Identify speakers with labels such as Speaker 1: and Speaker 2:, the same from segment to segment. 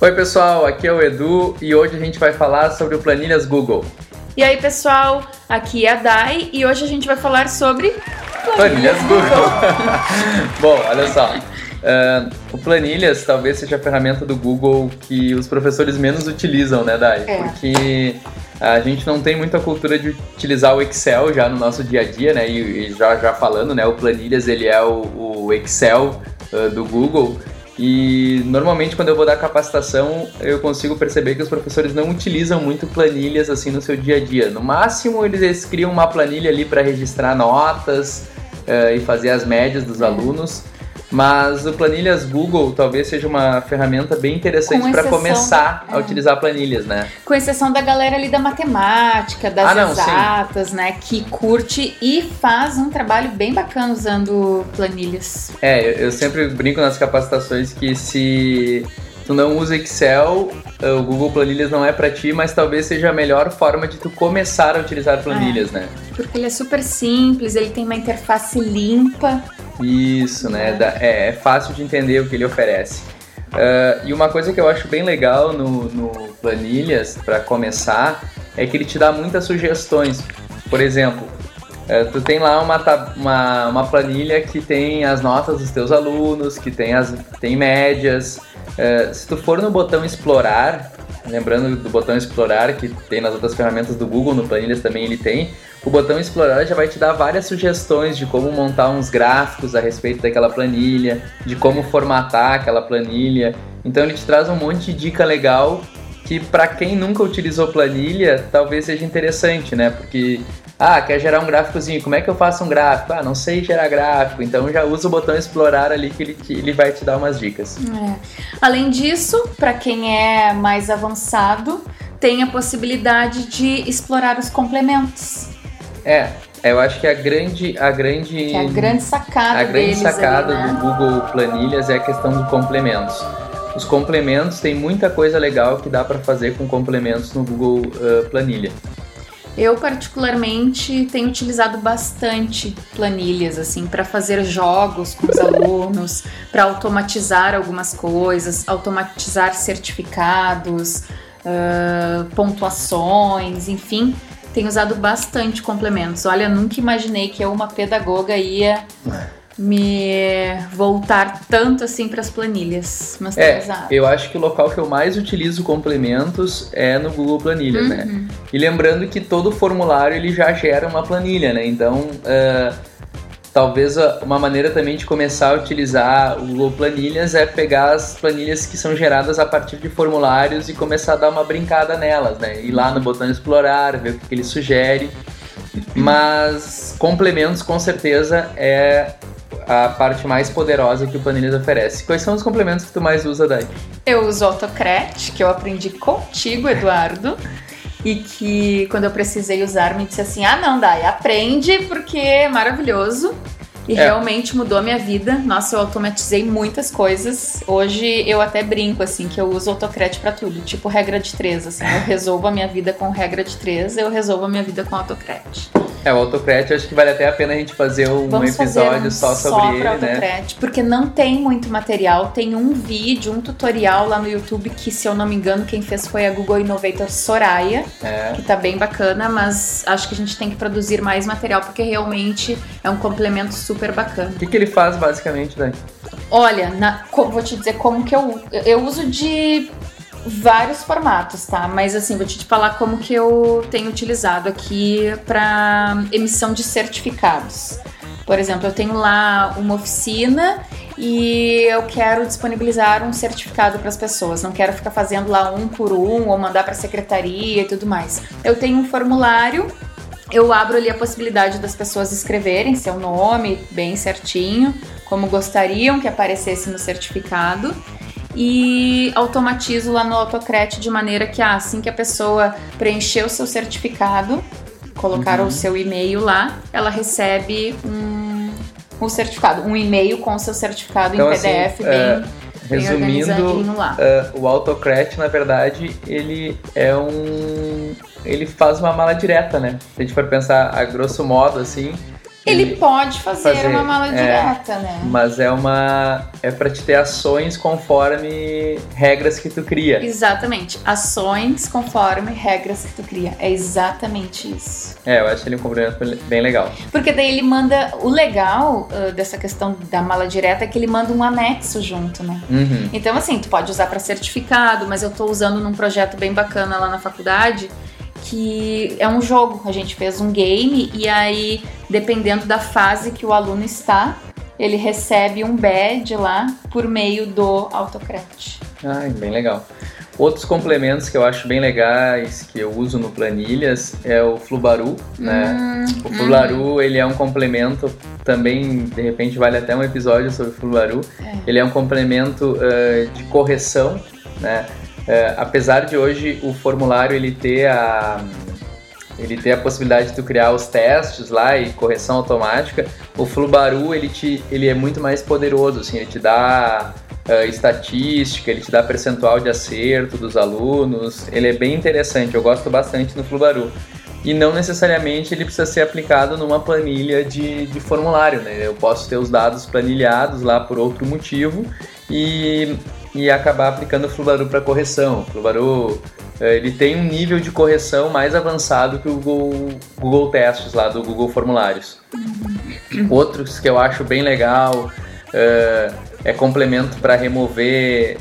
Speaker 1: Oi, pessoal, aqui é o Edu e hoje a gente vai falar sobre o Planilhas Google.
Speaker 2: E aí, pessoal, aqui é a Dai e hoje a gente vai falar sobre
Speaker 1: Planilhas Google. Bom, olha só. Uh, o Planilhas talvez seja a ferramenta do Google que os professores menos utilizam, né, Dai?
Speaker 2: É.
Speaker 1: Porque a gente não tem muita cultura de utilizar o Excel já no nosso dia a dia, né? E, e já, já falando, né? O Planilhas ele é o, o Excel uh, do Google. E normalmente quando eu vou dar capacitação, eu consigo perceber que os professores não utilizam muito planilhas assim no seu dia a dia. No máximo eles criam uma planilha ali para registrar notas uh, e fazer as médias dos alunos. Mas o Planilhas Google talvez seja uma ferramenta bem interessante para começar a
Speaker 2: é.
Speaker 1: utilizar planilhas, né?
Speaker 2: Com exceção da galera ali da matemática, das
Speaker 1: Ah, não, sim.
Speaker 2: exatas, né? Que curte e faz um trabalho bem bacana usando planilhas.
Speaker 1: É, eu- eu sempre brinco nas capacitações que se tu não usa Excel, eh, o Google Planilhas não é para ti, mas talvez seja a melhor forma de tu começar a utilizar planilhas, né?
Speaker 2: Porque ele é super simples, ele tem uma interface limpa.
Speaker 1: Isso, né? É, é fácil de entender o que ele oferece. Ah, e uma coisa que eu acho bem legal no, no Planilhas, para começar, é que ele te dá muitas sugestões. Por exemplo, eh, tu tem lá uma, uma, uma planilha que tem as notas dos teus alunos, que tem, as, tem médias. Eh, se tu for no botão explorar, lembrando do botão explorar que tem nas outras ferramentas do Google, no Planilhas também ele tem, o botão explorar já vai te dar várias sugestões de como montar uns gráficos a respeito daquela planilha, de como formatar aquela planilha. Então ele te traz um monte de dica legal que para quem nunca utilizou planilha, talvez seja interessante, né? Porque ah, quer gerar um gráficozinho, como é que eu faço um gráfico? Ah, não sei gerar gráfico, então já usa o botão explorar ali que ele, que ele vai te dar umas dicas.
Speaker 2: É. Além disso, para quem é mais avançado, tem a possibilidade de explorar os complementos.
Speaker 1: É, eu acho que a grande a grande
Speaker 2: Que é a grande sacada
Speaker 1: a grande sacada
Speaker 2: ali, né?
Speaker 1: do Google Planilhas é a questão dos complementos. Os complementos tem muita coisa legal que dá para fazer com complementos no Google eh, Planilha.
Speaker 2: Eu particularmente tenho utilizado bastante planilhas assim para fazer jogos com os alunos, para automatizar algumas coisas, automatizar certificados, ah, pontuações, enfim. Tenho usado bastante complementos. Olha, nunca imaginei que eu, uma pedagoga, ia me voltar tanto assim para as planilhas, mas
Speaker 1: É, eu acho que o local que eu mais utilizo complementos é no Google Planilhas, né?
Speaker 2: Uhum.
Speaker 1: E lembrando que todo formulário ele já gera uma planilha, né? Então, eh, talvez uma maneira também de começar a utilizar o Google Planilhas é pegar as planilhas que são geradas a partir de formulários e começar a dar uma brincada nelas, né? Ir lá no botão explorar, ver o que, que ele sugere. Mas complementos com certeza é a parte mais poderosa que o Planilhas oferece. Quais são os complementos que tu mais usa, Dai?
Speaker 2: Eu uso Autocrat, que eu aprendi contigo, Eduardo. E que quando eu precisei usar, me disse assim: ah, não, Dai, aprende porque é maravilhoso. E
Speaker 1: É.
Speaker 2: realmente mudou a minha vida. Nossa, eu automatizei muitas coisas. Hoje eu até brinco, assim, que eu uso Autocrat pra tudo. Tipo regra de três, assim. Eu resolvo a minha vida com regra de três, eu resolvo a minha vida com Autocrat.
Speaker 1: É, o Autocrat, acho que vale até a pena a gente fazer um
Speaker 2: Vamos fazer
Speaker 1: episódio
Speaker 2: um
Speaker 1: só sobre
Speaker 2: pra
Speaker 1: ele, né?
Speaker 2: Porque não tem muito material. Tem um vídeo, um tutorial lá no YouTube que, se eu não me engano, quem fez foi a Google Innovator Soraya,
Speaker 1: É.
Speaker 2: que tá bem bacana, mas acho que a gente tem que produzir mais material porque realmente é um complemento super bacana.
Speaker 1: O que, que ele faz basicamente, Dai?
Speaker 2: Olha, na- vou te dizer como que eu eu uso de vários formatos, tá? Mas assim, vou te falar como que eu tenho utilizado aqui para emissão de certificados. Por exemplo, eu tenho lá uma oficina e eu quero disponibilizar um certificado para as pessoas. Não quero ficar fazendo lá um por um ou mandar para a secretaria e tudo mais. Eu tenho um formulário eu abro ali a possibilidade das pessoas escreverem seu nome bem certinho, como gostariam que aparecesse no certificado. E automatizo lá no Autocrat de maneira que ah, assim que a pessoa preencher o seu certificado, colocar
Speaker 1: Uhum.
Speaker 2: o seu e-mail lá, ela recebe um, um certificado, um e-mail com o seu certificado
Speaker 1: Então,
Speaker 2: em
Speaker 1: assim,
Speaker 2: PDF
Speaker 1: é,
Speaker 2: bem, bem
Speaker 1: Resumindo, ah, o Autocrat, na verdade, ele é um. Ele faz uma mala direta, né? Se a gente for pensar a grosso modo, assim,
Speaker 2: Ele pode fazer, fazer uma mala é, direta, né?
Speaker 1: Mas é uma. É pra te ter ações conforme regras que tu cria.
Speaker 2: Exatamente. Ações conforme regras que tu cria. É exatamente isso.
Speaker 1: É, eu acho ele um complemento bem legal.
Speaker 2: Porque daí ele manda. O legal uh, dessa questão da mala direta é que ele manda um anexo junto, né?
Speaker 1: Uhum.
Speaker 2: Então, assim, tu pode usar para certificado, mas eu tô usando num projeto bem bacana lá na faculdade que é um jogo. A gente fez um game e aí, dependendo da fase que o aluno está, ele recebe um badge lá por meio do Autocraft.
Speaker 1: Ah, bem legal. Outros complementos que eu acho bem legais, que eu uso no Planilhas, é o Flubaru, né? Hum, o Flubaru, hum. ele é um complemento, também, de repente, vale até um episódio sobre o Flubaru. É. Ele é um complemento uh, de correção, né? É, apesar de hoje o formulário ele ter a ele ter a possibilidade de tu criar os testes lá e correção automática, o Flubaru ele te ele é muito mais poderoso, assim, ele te dá uh, estatística, ele te dá percentual de acerto dos alunos, ele é bem interessante, eu gosto bastante do Flubaru. E não necessariamente ele precisa ser aplicado numa planilha de, de formulário, né? Eu posso ter os dados planilhados lá por outro motivo e e acabar aplicando o Flubaru para correção. O Flubaru eh, ele tem um nível de correção mais avançado que o Google, Google Testes lá do Google Formulários. Uhum. Outros que eu acho bem legal é, é complemento para remover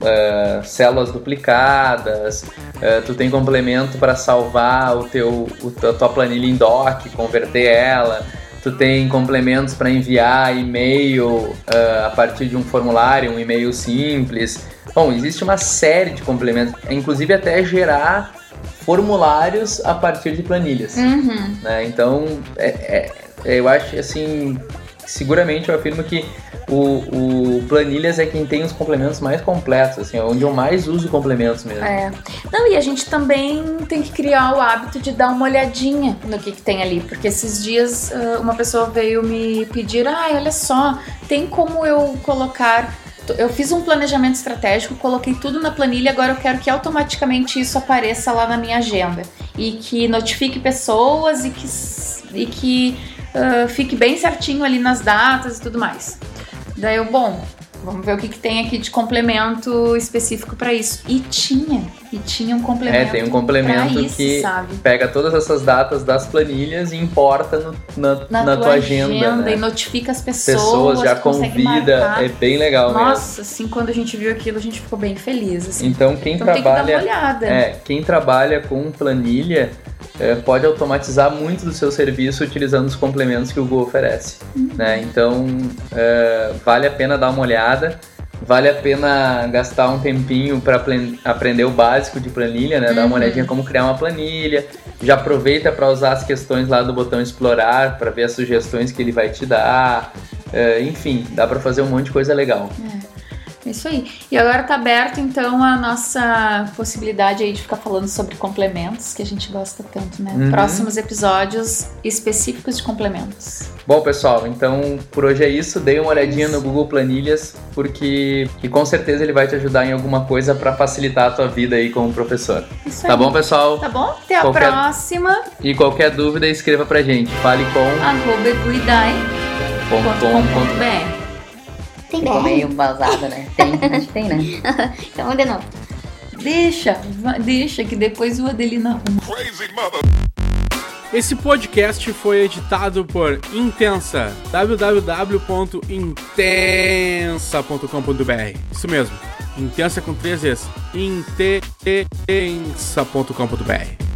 Speaker 1: uh, células duplicadas. Uh, tu tem complemento para salvar o teu, o, a tua planilha em doc, converter ela tu tem complementos para enviar e-mail uh, a partir de um formulário, um e-mail simples. Bom, existe uma série de complementos, inclusive até gerar formulários a partir de planilhas.
Speaker 2: Uhum.
Speaker 1: Né? Então, é, é, eu acho assim, seguramente eu afirmo que o, o, Planilhas é quem tem os complementos mais completos, assim, é onde eu mais uso complementos mesmo.
Speaker 2: É. Não, e a gente também tem que criar o hábito de dar uma olhadinha no que, que tem ali, porque esses dias uh, uma pessoa veio me pedir, ah, olha só, tem como eu colocar eu fiz um planejamento estratégico, coloquei tudo na planilha, agora eu quero que automaticamente isso apareça lá na minha agenda e que notifique pessoas e que, e que uh, fique bem certinho ali nas datas e tudo mais. Daí eu, bom, vamos ver o que, que tem aqui de complemento específico para isso. E tinha, e tinha um complemento.
Speaker 1: É, tem um complemento
Speaker 2: isso,
Speaker 1: que
Speaker 2: sabe?
Speaker 1: pega todas essas datas das planilhas e importa no, na, na, na, tua, tua agenda. agenda
Speaker 2: né? E notifica as pessoas.
Speaker 1: Pessoas já convida, é bem legal
Speaker 2: Nossa,
Speaker 1: mesmo.
Speaker 2: assim, quando a gente viu aquilo, a gente ficou bem feliz. Assim.
Speaker 1: Então quem
Speaker 2: então,
Speaker 1: trabalha.
Speaker 2: Tem que dar uma olhada.
Speaker 1: É, quem trabalha com planilha é, pode automatizar muito do seu serviço utilizando os complementos que o Google oferece. Uhum. Né? Então, é, vale a pena dar uma olhada, vale a pena gastar um tempinho para aprender o básico de planilha, né? Uhum. dar uma uhum. olhadinha como criar uma planilha. Já aproveita para usar as questões lá do botão explorar para ver as sugestões que ele vai te dar. É, enfim, dá para fazer um monte de coisa legal.
Speaker 2: É. Isso aí. E agora tá aberto então a nossa possibilidade aí de ficar falando sobre complementos, que a gente gosta tanto, né? Uhum. Próximos episódios específicos de complementos.
Speaker 1: Bom, pessoal, então por hoje é isso. Dê uma olhadinha isso. no Google Planilhas, porque e com certeza ele vai te ajudar em alguma coisa para facilitar a tua vida aí como professor.
Speaker 2: Isso
Speaker 1: tá
Speaker 2: aí.
Speaker 1: bom, pessoal?
Speaker 2: Tá bom? Até a qualquer... próxima.
Speaker 1: E qualquer dúvida, escreva pra gente. Fale com
Speaker 2: arroba
Speaker 3: tem Ficou meio né? Tem, acho que tem, né? então vamos de novo.
Speaker 2: Deixa, deixa que depois o Adelina arruma.
Speaker 4: Esse podcast foi editado por Intensa, www.intensa.com.br. Isso mesmo, Intensa com três vezes. Intensa.com.br.